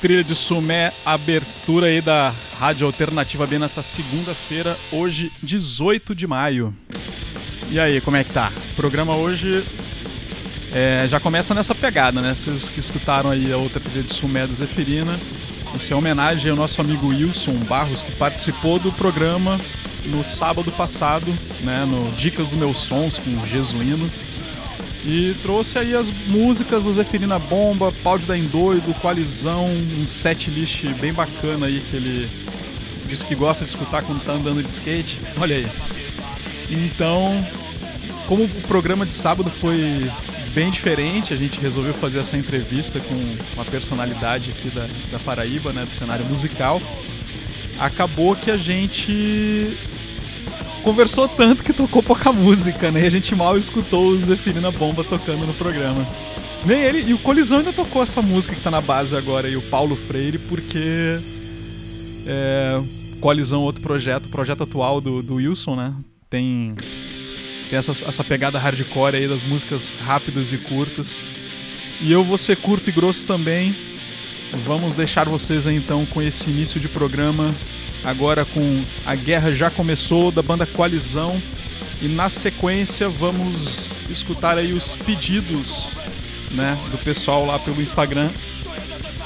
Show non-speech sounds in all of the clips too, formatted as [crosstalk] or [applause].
trilha de sumé, abertura aí da Rádio Alternativa B nessa segunda-feira, hoje 18 de maio. E aí, como é que tá? O programa hoje é, já começa nessa pegada, né? Vocês que escutaram aí a outra trilha de sumé da Zeferina. Isso é homenagem ao nosso amigo Wilson Barros, que participou do programa no sábado passado, né? No Dicas do Meus Sons com o Jesuíno. E trouxe aí as músicas da Zeferina Bomba, Pau de Doido, Coalizão, um set list bem bacana aí que ele diz que gosta de escutar quando tá andando de skate. [laughs] Olha aí. Então, como o programa de sábado foi bem diferente, a gente resolveu fazer essa entrevista com uma personalidade aqui da, da Paraíba, né, do cenário musical. Acabou que a gente conversou tanto que tocou pouca música, né? E a gente mal escutou o Zeferina Bomba tocando no programa. Nem ele, e o Colisão ainda tocou essa música que tá na base agora, e o Paulo Freire, porque. É, Colisão, outro projeto, projeto atual do, do Wilson, né? Tem, tem essa, essa pegada hardcore aí das músicas rápidas e curtas. E eu vou ser curto e grosso também. Vamos deixar vocês aí, então com esse início de programa agora com A Guerra Já Começou, da banda Coalizão. E na sequência vamos escutar aí os pedidos né, do pessoal lá pelo Instagram,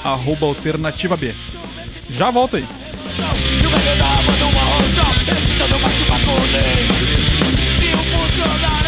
arroba alternativa B. Já volta aí. A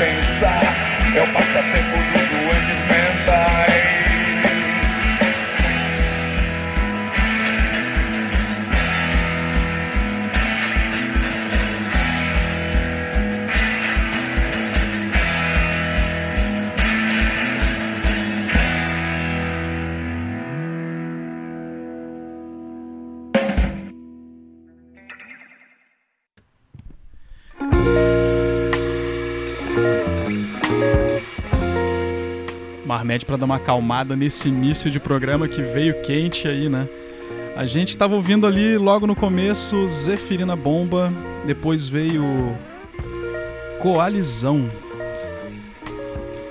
pensar. É o passatempo dos Marmed para dar uma acalmada nesse início de programa que veio quente aí, né? A gente tava ouvindo ali logo no começo Zefirina Bomba, depois veio Coalizão.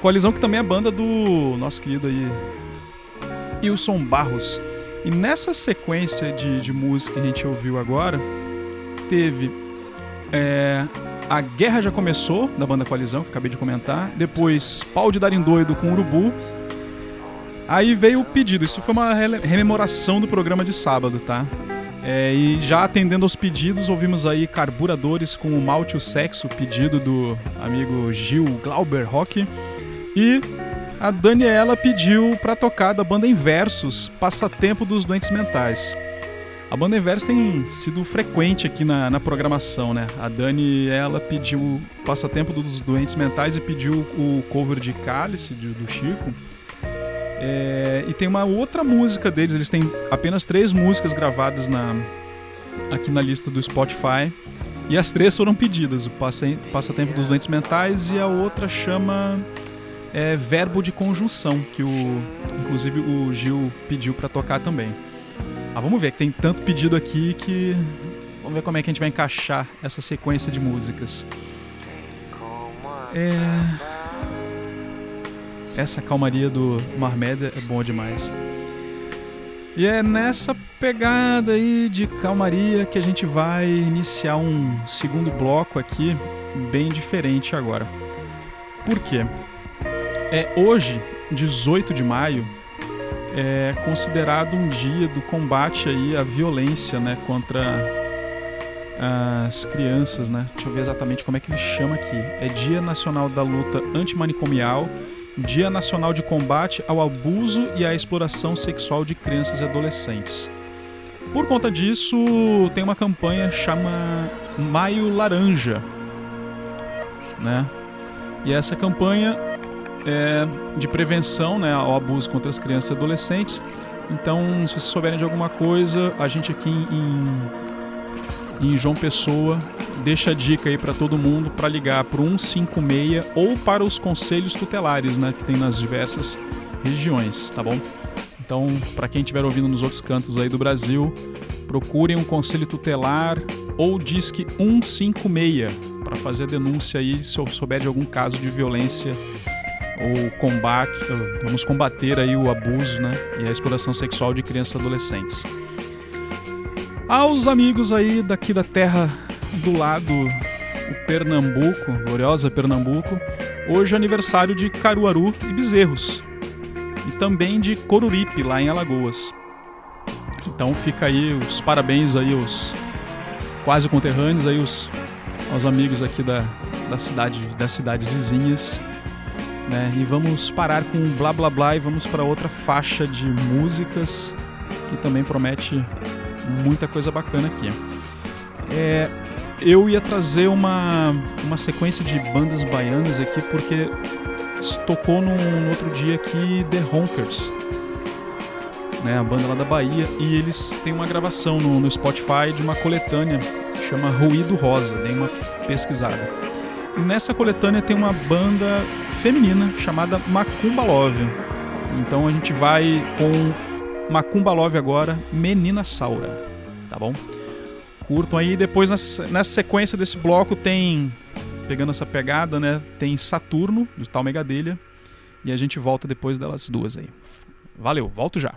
Coalizão que também é banda do nosso querido aí Wilson Barros. E nessa sequência de, de música que a gente ouviu agora, teve é, A Guerra Já Começou, da banda Coalizão, que acabei de comentar. Depois Pau de Darem Doido com Urubu. Aí veio o pedido, isso foi uma rememoração do programa de sábado, tá? É, e já atendendo aos pedidos, ouvimos aí Carburadores com o Malte e o Sexo, pedido do amigo Gil Glauber Rock. E a Daniela pediu pra tocar da banda Inversos, Passatempo dos Doentes Mentais. A banda Inversos tem sido frequente aqui na, na programação, né? A Dani, ela pediu Passatempo dos Doentes Mentais e pediu o cover de Cálice, de- do Chico. É, e tem uma outra música deles, eles têm apenas três músicas gravadas na, aqui na lista do Spotify. E as três foram pedidas, o Passa- Passatempo dos Doentes Mentais e a outra chama é, Verbo de Conjunção, que o, inclusive o Gil pediu pra tocar também. Ah, vamos ver, que tem tanto pedido aqui que. Vamos ver como é que a gente vai encaixar essa sequência de músicas. É. Essa calmaria do Marmed é bom demais. E é nessa pegada aí de calmaria que a gente vai iniciar um segundo bloco aqui, bem diferente agora. Por quê? É hoje, 18 de maio, é considerado um dia do combate aí à violência, né, contra as crianças, né? Deixa eu ver exatamente como é que ele chama aqui. É Dia Nacional da Luta Antimanicomial, Dia Nacional de Combate ao Abuso e à Exploração Sexual de Crianças e Adolescentes. Por conta disso, tem uma campanha chama Maio Laranja, né? E essa campanha é de prevenção, né, ao abuso contra as crianças e adolescentes. Então, se vocês souberem de alguma coisa, a gente aqui em, em João Pessoa deixa a dica aí para todo mundo para ligar para 156 ou para os conselhos tutelares, né, que tem nas diversas regiões, tá bom? Então, para quem estiver ouvindo nos outros cantos aí do Brasil, procurem um conselho tutelar ou disque 156 para fazer a denúncia aí se eu souber de algum caso de violência ou combate, vamos combater aí o abuso, né, e a exploração sexual de crianças e adolescentes. Aos amigos aí daqui da terra do lado o Pernambuco, gloriosa Pernambuco, hoje é aniversário de Caruaru e Bezerros, e também de Coruripe, lá em Alagoas. Então fica aí os parabéns aí os quase conterrâneos aí os aos amigos aqui da, da cidade, das cidades vizinhas. Né? E vamos parar com blá blá blá e vamos para outra faixa de músicas que também promete muita coisa bacana aqui. É, eu ia trazer uma, uma sequência de bandas baianas aqui porque tocou no, no outro dia aqui The Honkers, né, a banda lá da Bahia, e eles têm uma gravação no, no Spotify de uma coletânea chama Ruído Rosa, dei uma pesquisada. Nessa coletânea tem uma banda feminina chamada Macumba Love. Então a gente vai com Macumba Love agora, Menina Saura, tá bom? Curtam aí, depois nessa, sequência desse bloco tem, pegando essa pegada, né, tem Saturno, de tal Megadelha, e a gente volta depois delas duas aí. Valeu, volto já.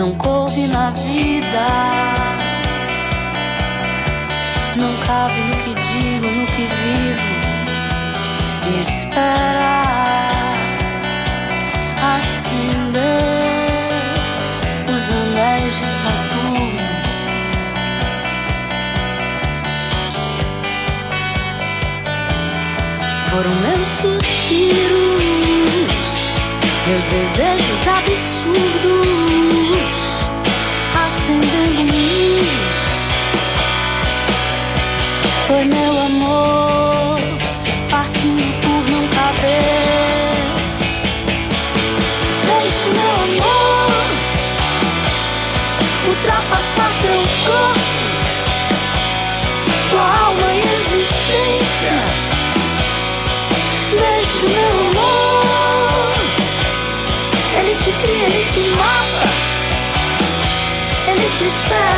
Não coube na vida, não cabe no que digo, no que vivo. Espera acender os anéis de Saturno. Foram meus suspiros, meus desejos absurdos, acendendo luz. Foi meu amor, Ele te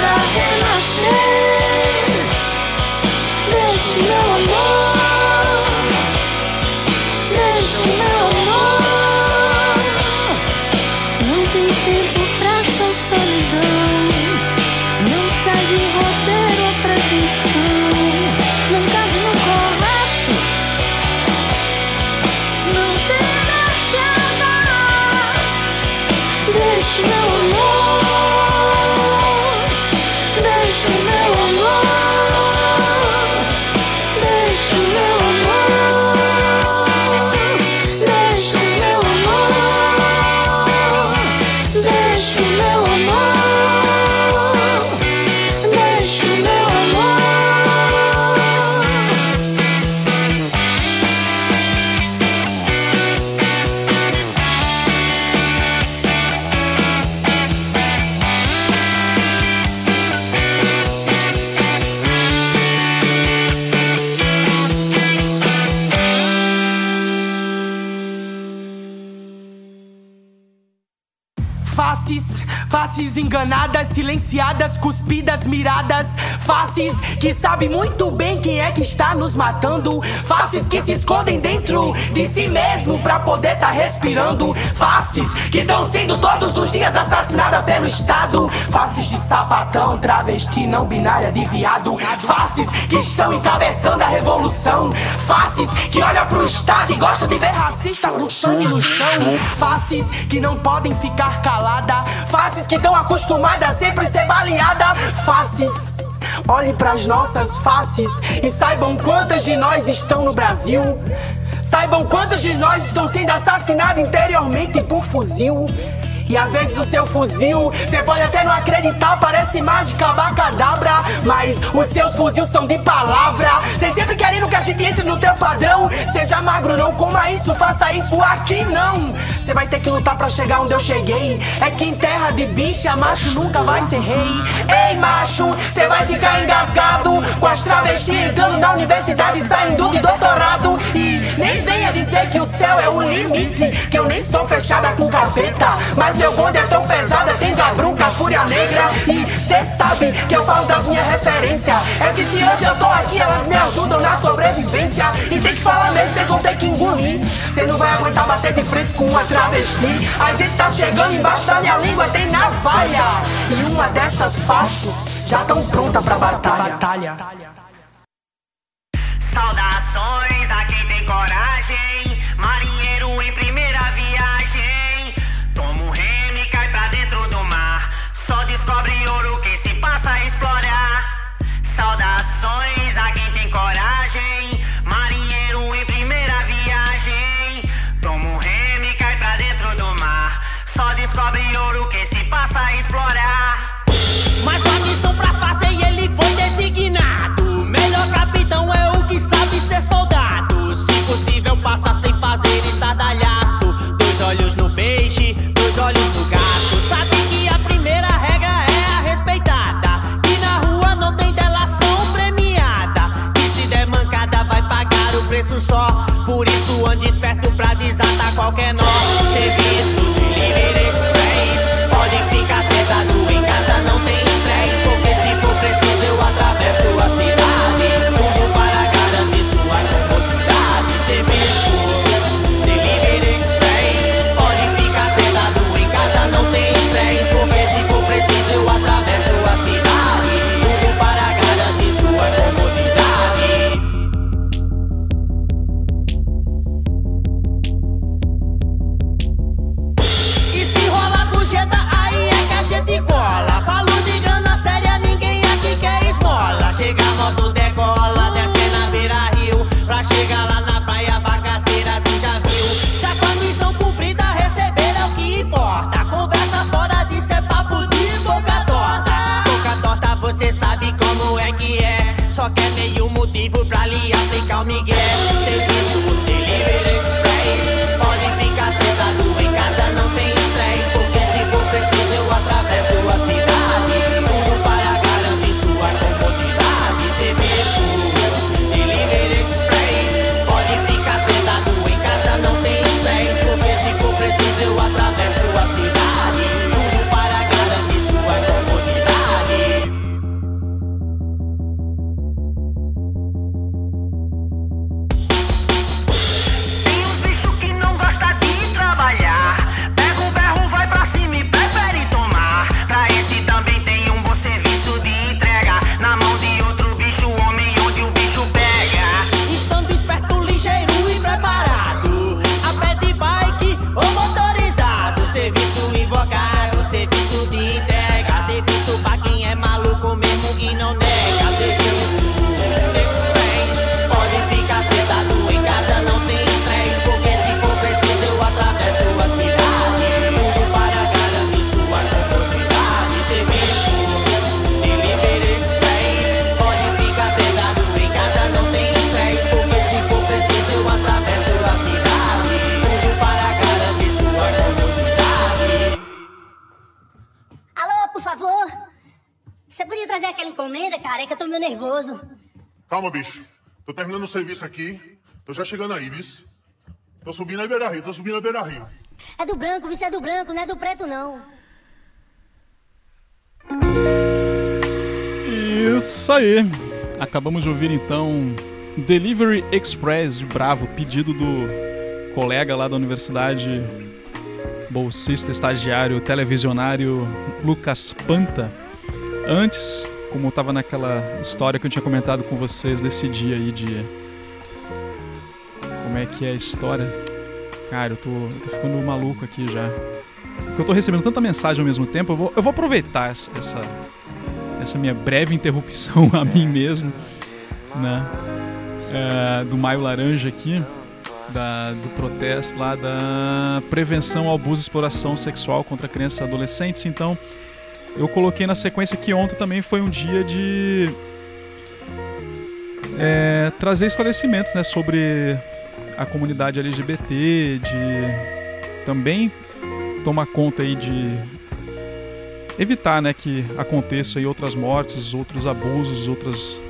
Faces, faces enganadas, silenciadas, cuspidas, miradas. Faces que sabem muito bem quem é que está nos matando. Faces que se escondem dentro de si mesmo pra poder tá respirando. Faces que estão sendo todos os dias assassinadas pelo Estado. Faces de sapatão, travesti, não binária de viado. Faces que estão encabeçando a revolução. Faces que olha pro Estado e gosta de ver racista com sangue no chão. Faces que não podem ficar caladas. Faces que estão acostumadas a sempre ser baleada. Faces. Olhe pras nossas faces e saibam quantas de nós estão no Brasil. Saibam quantas de nós estão sendo assassinadas interiormente por fuzil. E às vezes o seu fuzil, você pode até não acreditar, parece mágica, abacadabra. Mas os seus fuzil são de palavra. Cês sempre querendo que a gente entre no teu padrão. Seja magro, não coma isso, faça isso aqui não. Você vai ter que lutar pra chegar onde eu cheguei. É que em terra de bicha, macho nunca vai ser rei. Ei, macho, você vai ficar engasgado com as travestis entrando na universidade e saindo de doutorado. E nem venha dizer que o céu é o limite. Que eu nem sou fechada com capeta. Mas meu bonde é tão pesado, tem gabrunca, fúria negra. E cê sabe que eu falo das minhas referências. É que se hoje eu tô aqui, elas me ajudam na sobrevivência. E tem que falar mesmo, vocês vão ter que engolir. Cê não vai aguentar bater de frente com uma travesti. A gente tá chegando embaixo da minha língua, tem navalha. E uma dessas faces já tão pronta pra batalha. Saudações a quem tem coragem, marinheiro em primeira qualquer nó. Serviço serviço aqui. Tô já chegando aí, vice. Tô subindo a Beira Rio, tô subindo a Beira Rio. É do branco, vice é do branco, não é do preto, não. Isso aí. Acabamos de ouvir então Delivery Express de Bravo, pedido do colega lá da universidade, bolsista, estagiário, televisionário Lucas Panta. Antes, como eu tava naquela história que eu tinha comentado com vocês desse dia aí de. É que é a história? Cara, eu tô, eu tô ficando maluco aqui já. Porque eu tô recebendo tanta mensagem ao mesmo tempo, eu vou, eu vou aproveitar essa, essa, essa minha breve interrupção [laughs] a mim mesmo, né? É, do Maio Laranja aqui, da- do protesto lá da prevenção ao abuso e exploração sexual contra crianças e adolescentes. Então, eu coloquei na sequência que ontem também foi um dia de é, trazer esclarecimentos né, sobre a comunidade LGBT, de também tomar conta aí de evitar né, que aconteça aí outras mortes, outros abusos, outras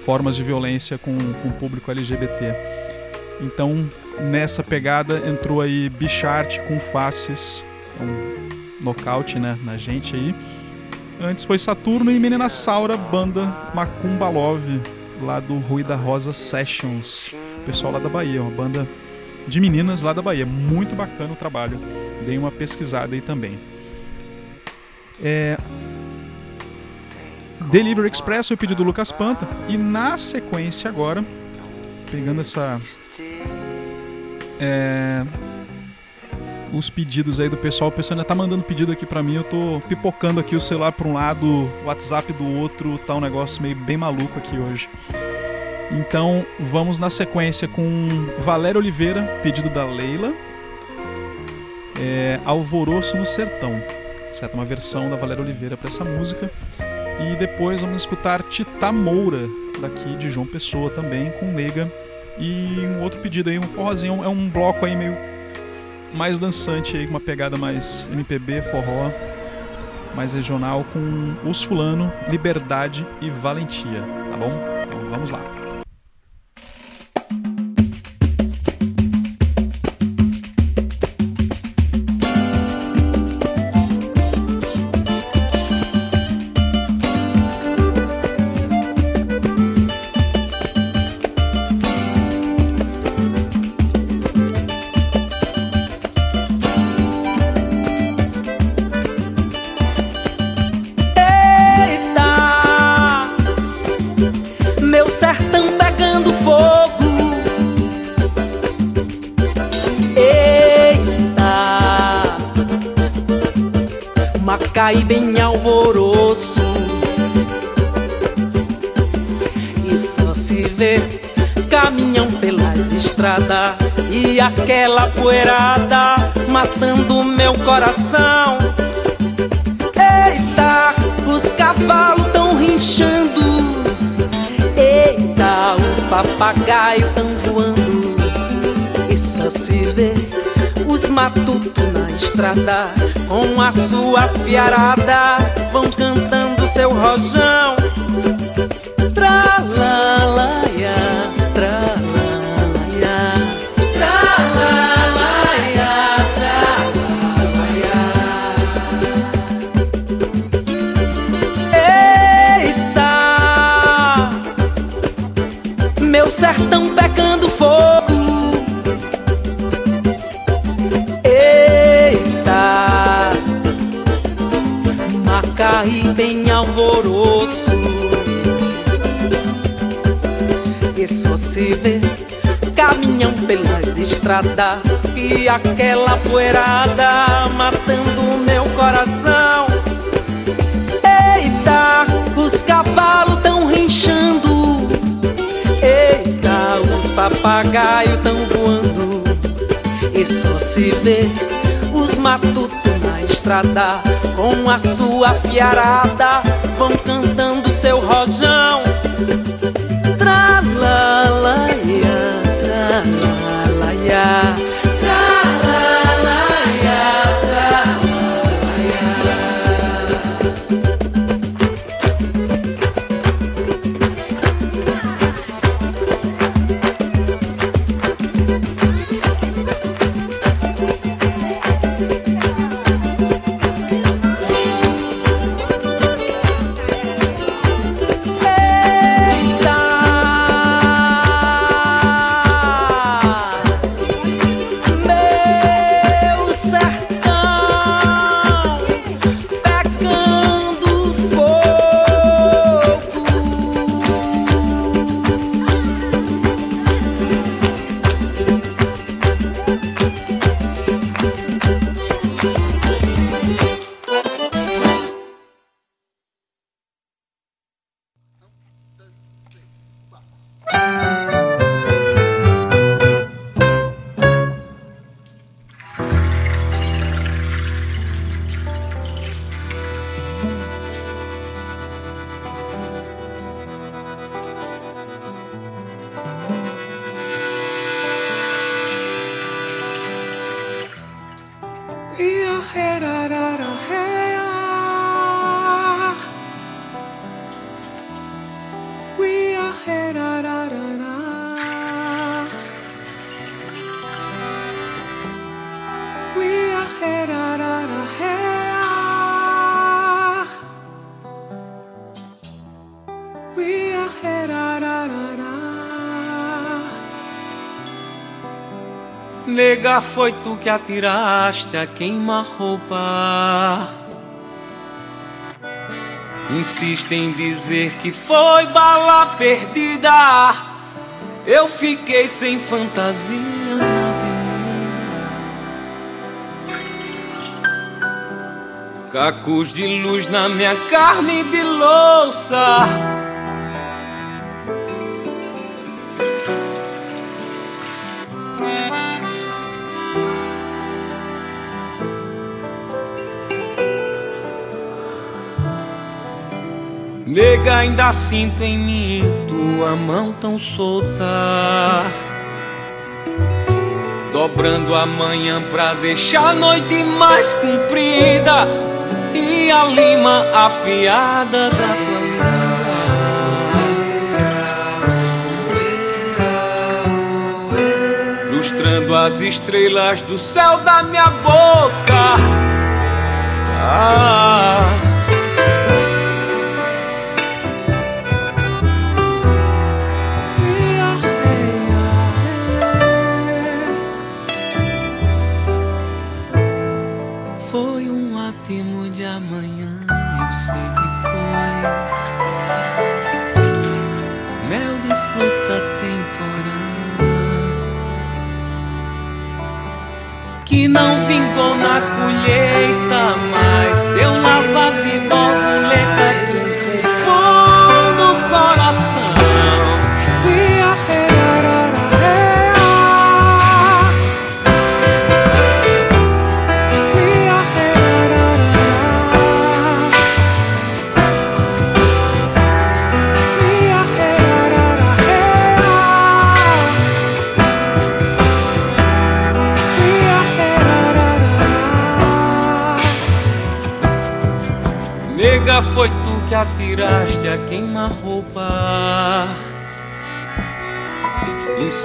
formas de violência com, com o público LGBT. Então, nessa pegada entrou aí Bichart com Faces, um nocaute né, na gente aí. Antes foi Saturno e Menina Saura, banda Macumba Love, lá do Rui da Rosa Sessions. Pessoal lá da Bahia, uma banda de meninas lá da Bahia. Muito bacana o trabalho. Dei uma pesquisada aí também. É... Delivery Express o pedido do Lucas Panta. E na sequência agora, pegando essa. É, os pedidos aí do pessoal. O pessoal ainda tá mandando pedido aqui pra mim. Eu tô pipocando aqui o celular pra um lado, o WhatsApp do outro. Tá um negócio meio bem maluco aqui hoje. Então vamos na sequência com Valéria Oliveira, pedido da Leila. É, Alvoroço no Sertão. Certo? Uma versão da Valéria Oliveira para essa música. E depois vamos escutar Tita Moura, daqui de João Pessoa também, com Nega. E um outro pedido aí, um forrozinho, é um bloco aí meio mais dançante aí, com uma pegada mais MPB, forró, mais regional, com Os Fulano, Liberdade e Valentia, tá bom? Então vamos lá. Aquela poeirada matando meu coração. Eita, os cavalos tão rinchando. Eita, os papagaios tão voando. E só se vê os matutos na estrada com a sua fiarada vão cantando seu rojão. Pelas estradas e aquela poeirada matando meu coração. Eita, os cavalos tão rinchando. Eita, os papagaios tão voando. E só se vê os matutos na estrada com a sua fiarada vão cantando seu rojão. Foi tu que atiraste a queima-roupa. Insiste em dizer que foi bala perdida. Eu fiquei sem fantasia na avenida. Cacos de luz na minha carne de louça. Nega, ainda sinto em mim tua mão tão solta. Dobrando a manhã pra deixar a noite mais comprida. E a lima afiada da tua mirada. Lustrando as estrelas do céu da minha boca. Ah. não vingou na colheita mas Deu lavado e borboleta.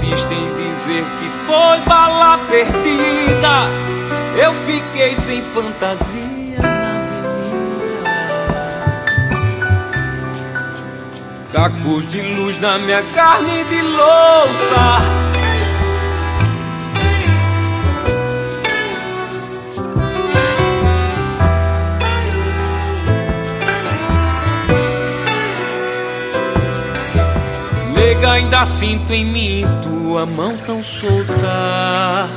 insiste em dizer que foi bala perdida. Eu fiquei sem fantasia na avenida. Cacos de luz na minha carne de louça. chega, ainda sinto em mim tua mão tão solta.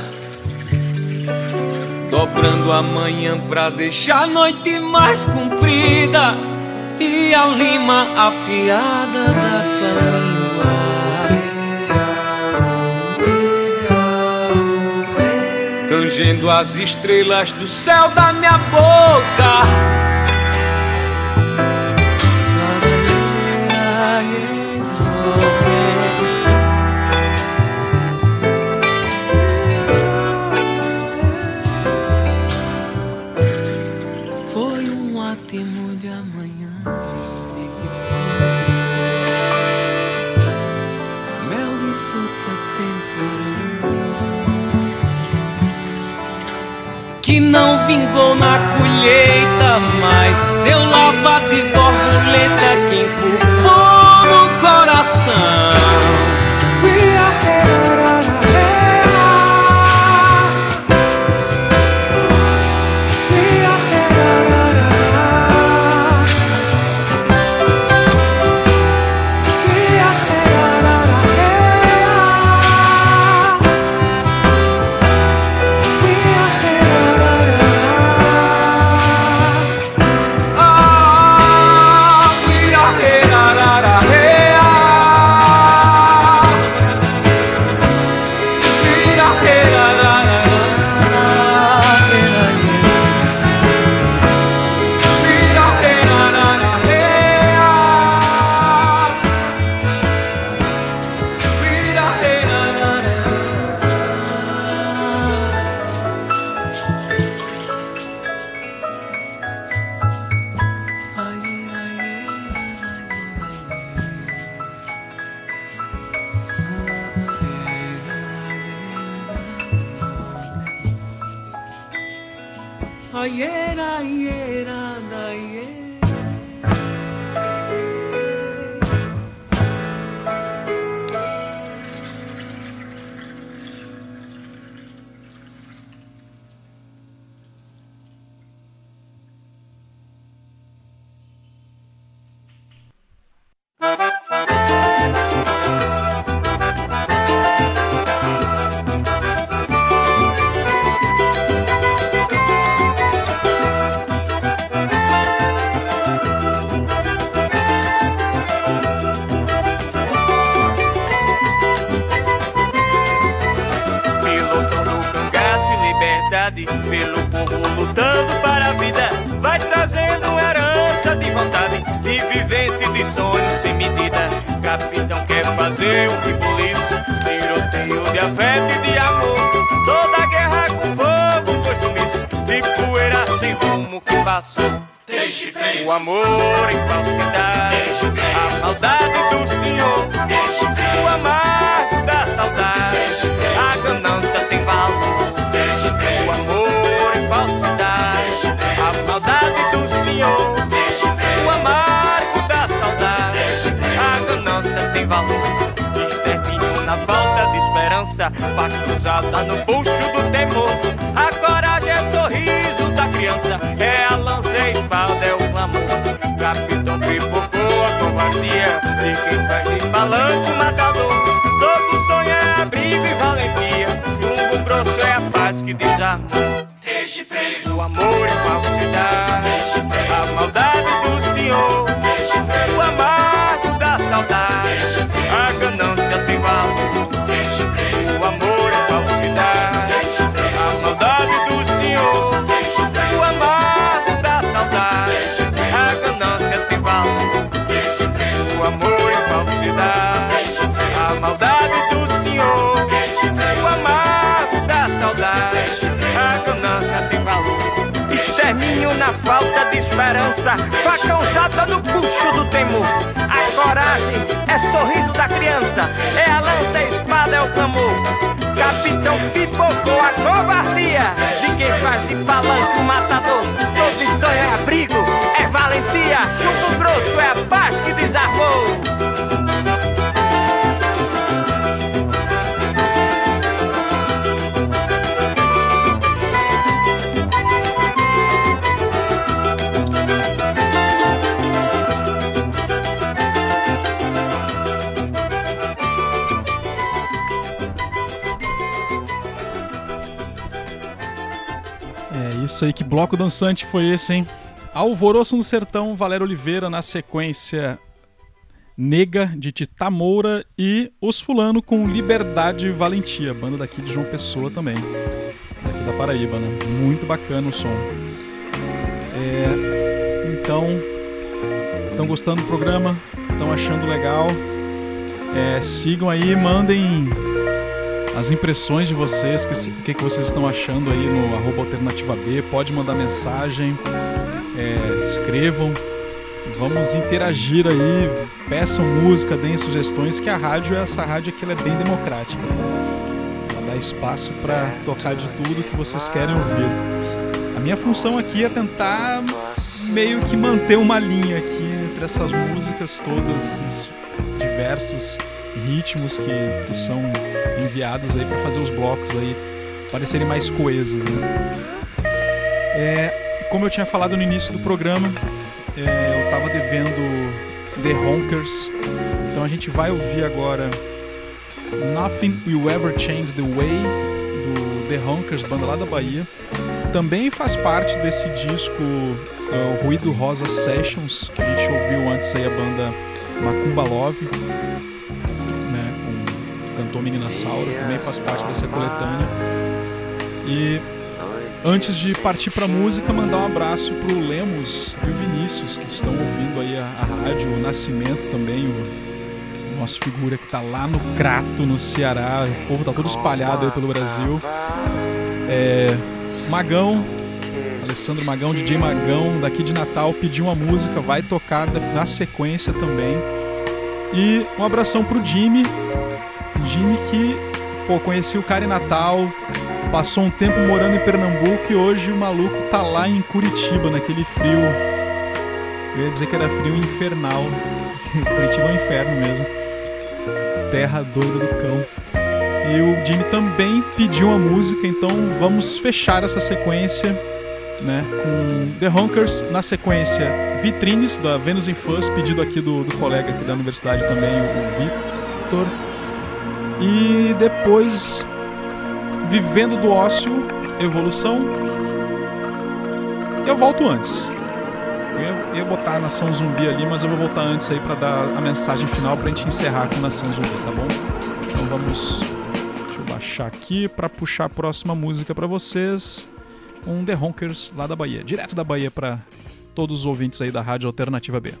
Dobrando a manhã pra deixar a noite mais comprida e a lima afiada da carimba. Tangendo as estrelas do céu da minha boca. não vingou na colheita, mas deu lavada e borboleta que empurrou no coração. Malandro, matador, todo sonho é abrigo e valentia. Jumbo grosso é a paz que desarma. Deixe preso o amor e a falsidade. Deixe preso a maldade. criança, facão jata no custo do temor. A coragem é sorriso da criança, é a lança, a espada, é o clamor. Capitão pipocou a covardia de quem faz de palanque o matador. Todo sonho é abrigo, é valentia, junto grosso é a paz que desarmou. Aí, que bloco dançante que foi esse, hein? Alvoroço no Sertão, Valério Oliveira na sequência Nega de Tita Moura e Os Fulano com Liberdade e Valentia, banda daqui de João Pessoa também, daqui da Paraíba, né? Muito bacana o som. É, então, estão gostando do programa? Estão achando legal? É, sigam aí, mandem as impressões de vocês, que o que, que vocês estão achando aí no arroba alternativa B, pode mandar mensagem, é, escrevam, vamos interagir aí, peçam música, deem sugestões, que a rádio, essa rádio aqui é bem democrática. Ela dá espaço para tocar de tudo que vocês querem ouvir. A minha função aqui é tentar meio que manter uma linha aqui entre essas músicas todas, esses diversos ritmos que, são enviados aí para fazer os blocos aí parecerem mais coesos, né? É, como eu tinha falado no início do programa, é, eu tava devendo The Honkers, então a gente vai ouvir agora Nothing Will Ever Change the Way do The Honkers, banda lá da Bahia. Também faz parte desse disco o Ruído Rosa Sessions, que a gente ouviu antes aí a banda Macumba Love, o cantor Menina Saura, também faz parte dessa coletânea. E antes de partir pra música, mandar um abraço pro Lemos e o Vinícius, que estão ouvindo aí a, a rádio, o Nascimento também, o nosso figura que tá lá no Crato, no Ceará, o povo tá todo espalhado aí pelo Brasil. É, Magão, Alessandro Magão, DJ Magão, daqui de Natal, pediu uma música, vai tocar na sequência também. E um abração pro Jimmy, Jimmy que, pô, conheci o cara em Natal, passou um tempo morando em Pernambuco e hoje o maluco tá lá em Curitiba, naquele frio. Eu ia dizer que era frio infernal. [laughs] Curitiba é um inferno mesmo. Terra doida do cão. E o Jimmy também pediu uma música, então vamos fechar essa sequência né, com The Honkers, na sequência Vitrines, da Venus in Fuzz, pedido aqui do, do colega aqui da universidade também, o Victor. E depois Vivendo do Ócio, Evolução. Eu volto antes. Eu ia, botar a Nação Zumbi ali, mas eu vou voltar antes aí pra dar a mensagem final pra gente encerrar com Nação Zumbi, tá bom? Então vamos. Deixa eu baixar aqui pra puxar a próxima música pra vocês. Um The Honkers lá da Bahia, direto da Bahia pra todos os ouvintes aí da Rádio Alternativa B.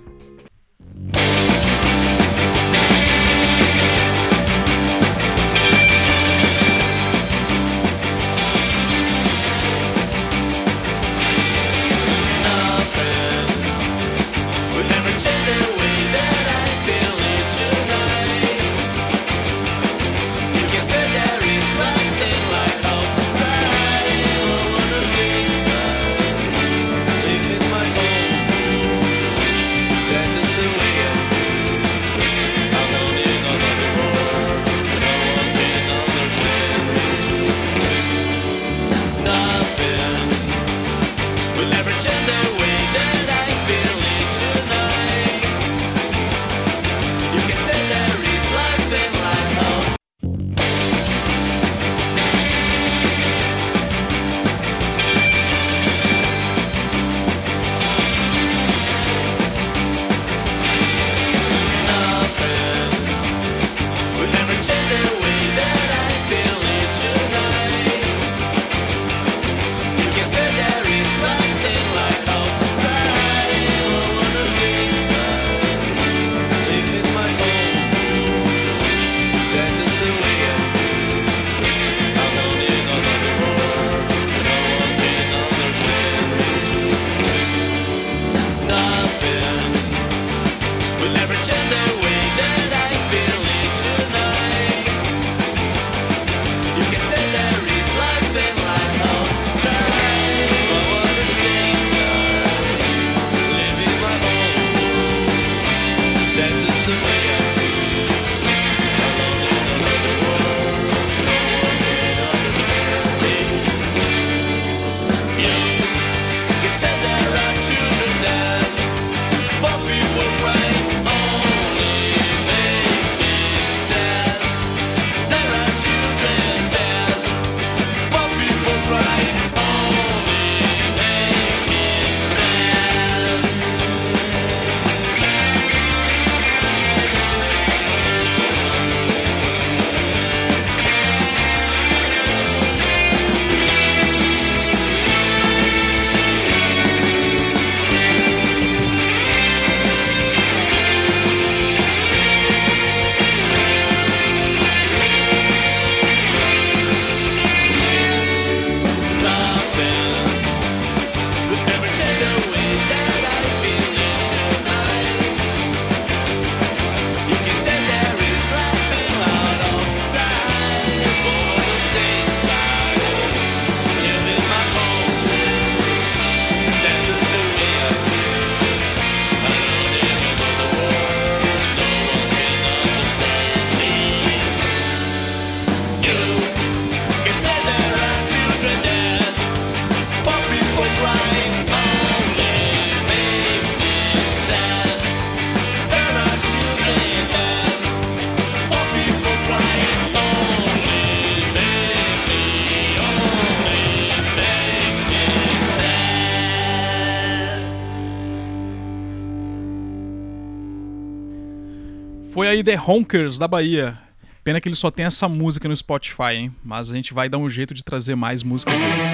aí The Honkers da Bahia. Pena que ele só tem essa música no Spotify, hein? Mas a gente vai dar um jeito de trazer mais músicas deles.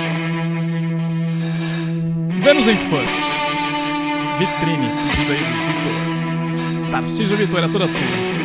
Vênus em fãs Vitrine, tudo aí do Vitor. Tarcísio Vitor, é toda tua.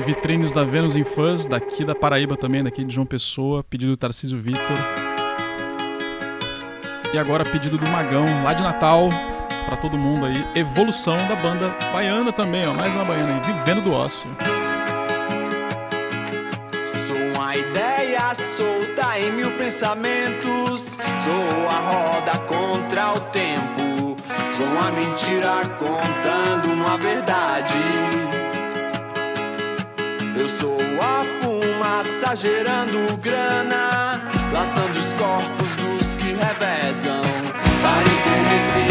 Aí, vitrines da Vênus em Fãs, daqui da Paraíba também, daqui de João Pessoa, pedido do Tarcísio Vitor. E agora pedido do Magão, lá de Natal, pra todo mundo aí, evolução da banda baiana também, ó, mais uma baiana aí, Vivendo do Ócio. Sou uma ideia solta em mil pensamentos. Sou a roda contra o tempo. Sou uma mentira contando uma verdade. Eu sou a fumaça gerando grana, laçando os corpos dos que revezam. Para interesses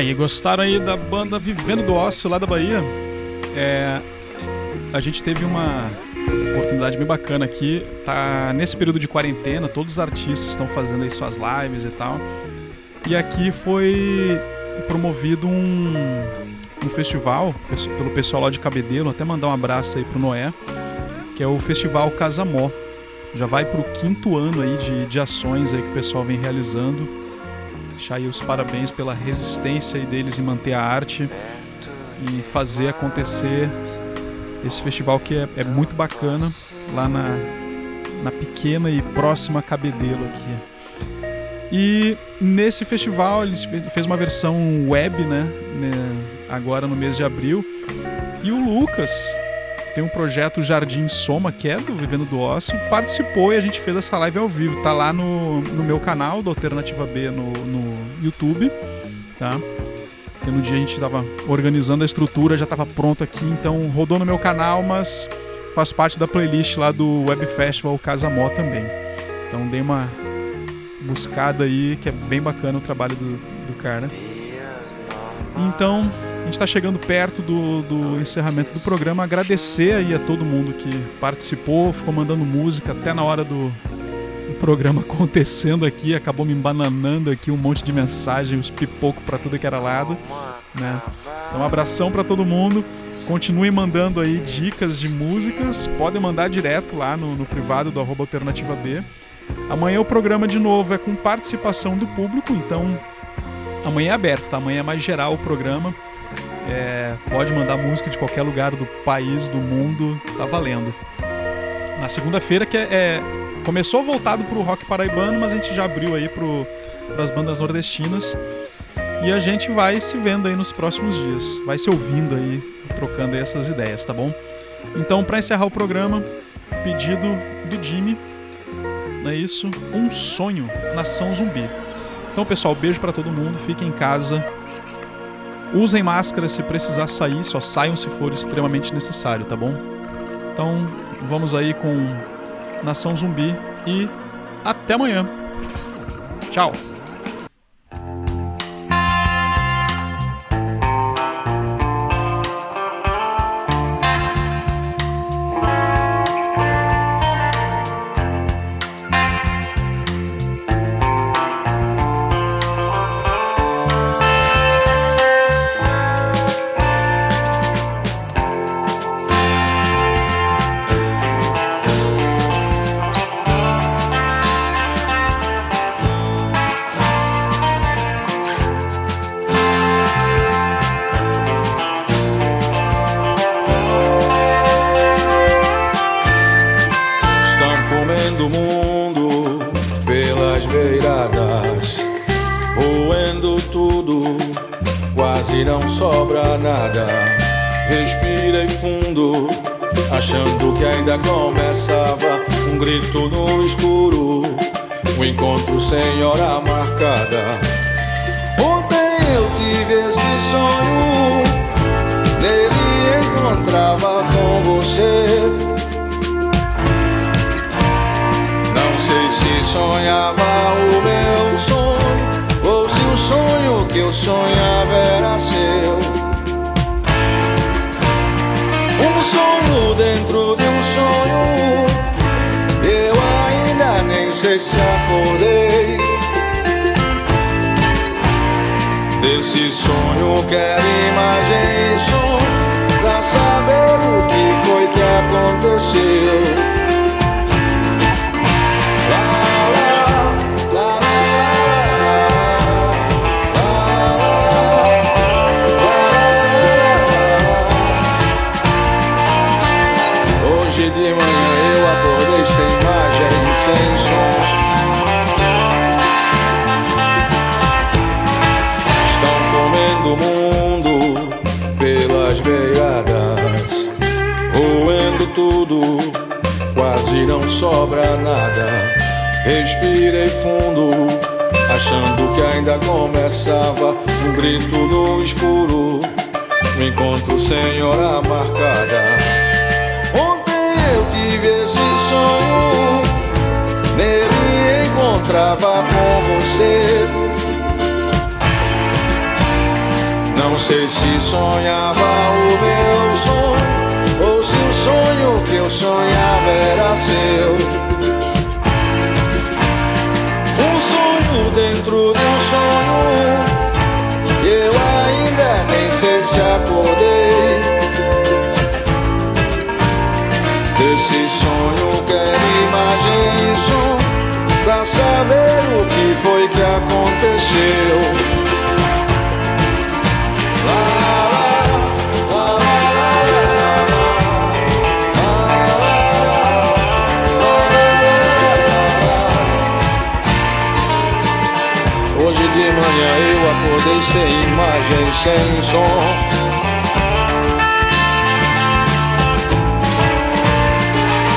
aí, gostaram aí da banda Vivendo do Ócio lá da Bahia? É, a gente teve uma oportunidade bem bacana aqui. Tá nesse período de quarentena, todos os artistas estão fazendo aí suas lives e tal. E aqui foi promovido um, um festival pelo pessoal lá de Cabedelo, até mandar um abraço aí pro Noé, que é o Festival Casamó. Já vai pro quinto ano aí de, de ações aí que o pessoal vem realizando. Deixar aí os parabéns pela resistência deles em manter a arte e fazer acontecer esse festival que é, é muito bacana lá na, na pequena e próxima Cabedelo aqui. E nesse festival ele fe- fez uma versão web, né, né, agora no mês de abril. E o Lucas, tem um projeto Jardim Soma, que é do Vivendo do Ócio, participou e a gente fez essa live ao vivo. Tá lá no, no meu canal do Alternativa B no, no YouTube, tá? Porque no dia a gente tava organizando a estrutura, já tava pronto aqui, então rodou no meu canal, mas faz parte da playlist lá do Web Festival Casamó também. Então dei uma buscada aí, que é bem bacana o trabalho do, do cara. Então, a gente está chegando perto do, do encerramento do programa. Agradecer aí a todo mundo que participou, ficou mandando música até na hora do, do programa [laughs] acontecendo aqui. Acabou me embananando aqui um monte de mensagem, os pipocos para tudo que era lado. Né? Então, um abração para todo mundo. Continuem mandando aí dicas de músicas. Podem mandar direto lá no, no privado do arroba Alternativa B. Amanhã o programa de novo é com participação do público, então amanhã é aberto, tá? Amanhã é mais geral o programa. É, pode mandar música de qualquer lugar do país, do mundo, tá valendo. Na segunda-feira que é, é- começou voltado pro rock paraibano, mas a gente já abriu aí pro, pras bandas nordestinas. E a gente vai se vendo aí nos próximos dias. Vai se ouvindo aí, trocando aí essas ideias, tá bom? Então, para encerrar o programa, pedido do Jimmy, não é isso? Um sonho, Nação Zumbi. Então, pessoal, beijo para todo mundo, fiquem em casa. Usem máscara se precisar sair, só saiam se for extremamente necessário, tá bom? Então, vamos aí com Nação Zumbi e até amanhã. Tchau. Achando que ainda começava um grito no escuro, um encontro sem hora marcada. Ontem eu tive esse sonho, nele encontrava com você. Não sei se sonhava o meu sonho ou se o sonho que eu sonhava era seu. Dentro de um sonho, eu ainda nem sei se acordei. Desse sonho quero imagem e pra saber o que foi que aconteceu. Sobra nada. Respirei fundo, achando que ainda começava um grito no escuro, um encontro sem hora marcada. Ontem eu tive esse sonho, nele encontrava com você. Não sei se sonhava o meu sonho, ou se o sonho que eu sonhava era seu. Um sonho dentro de um sonho, eu ainda nem sei se acordei. Desse sonho quero imagem Pra saber o que foi que aconteceu som.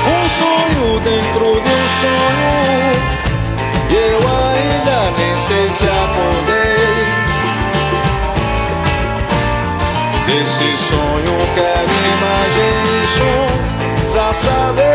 Um sonho dentro de um sonho. E eu ainda nem sei se acordei. Desse sonho quero imagem som Pra saber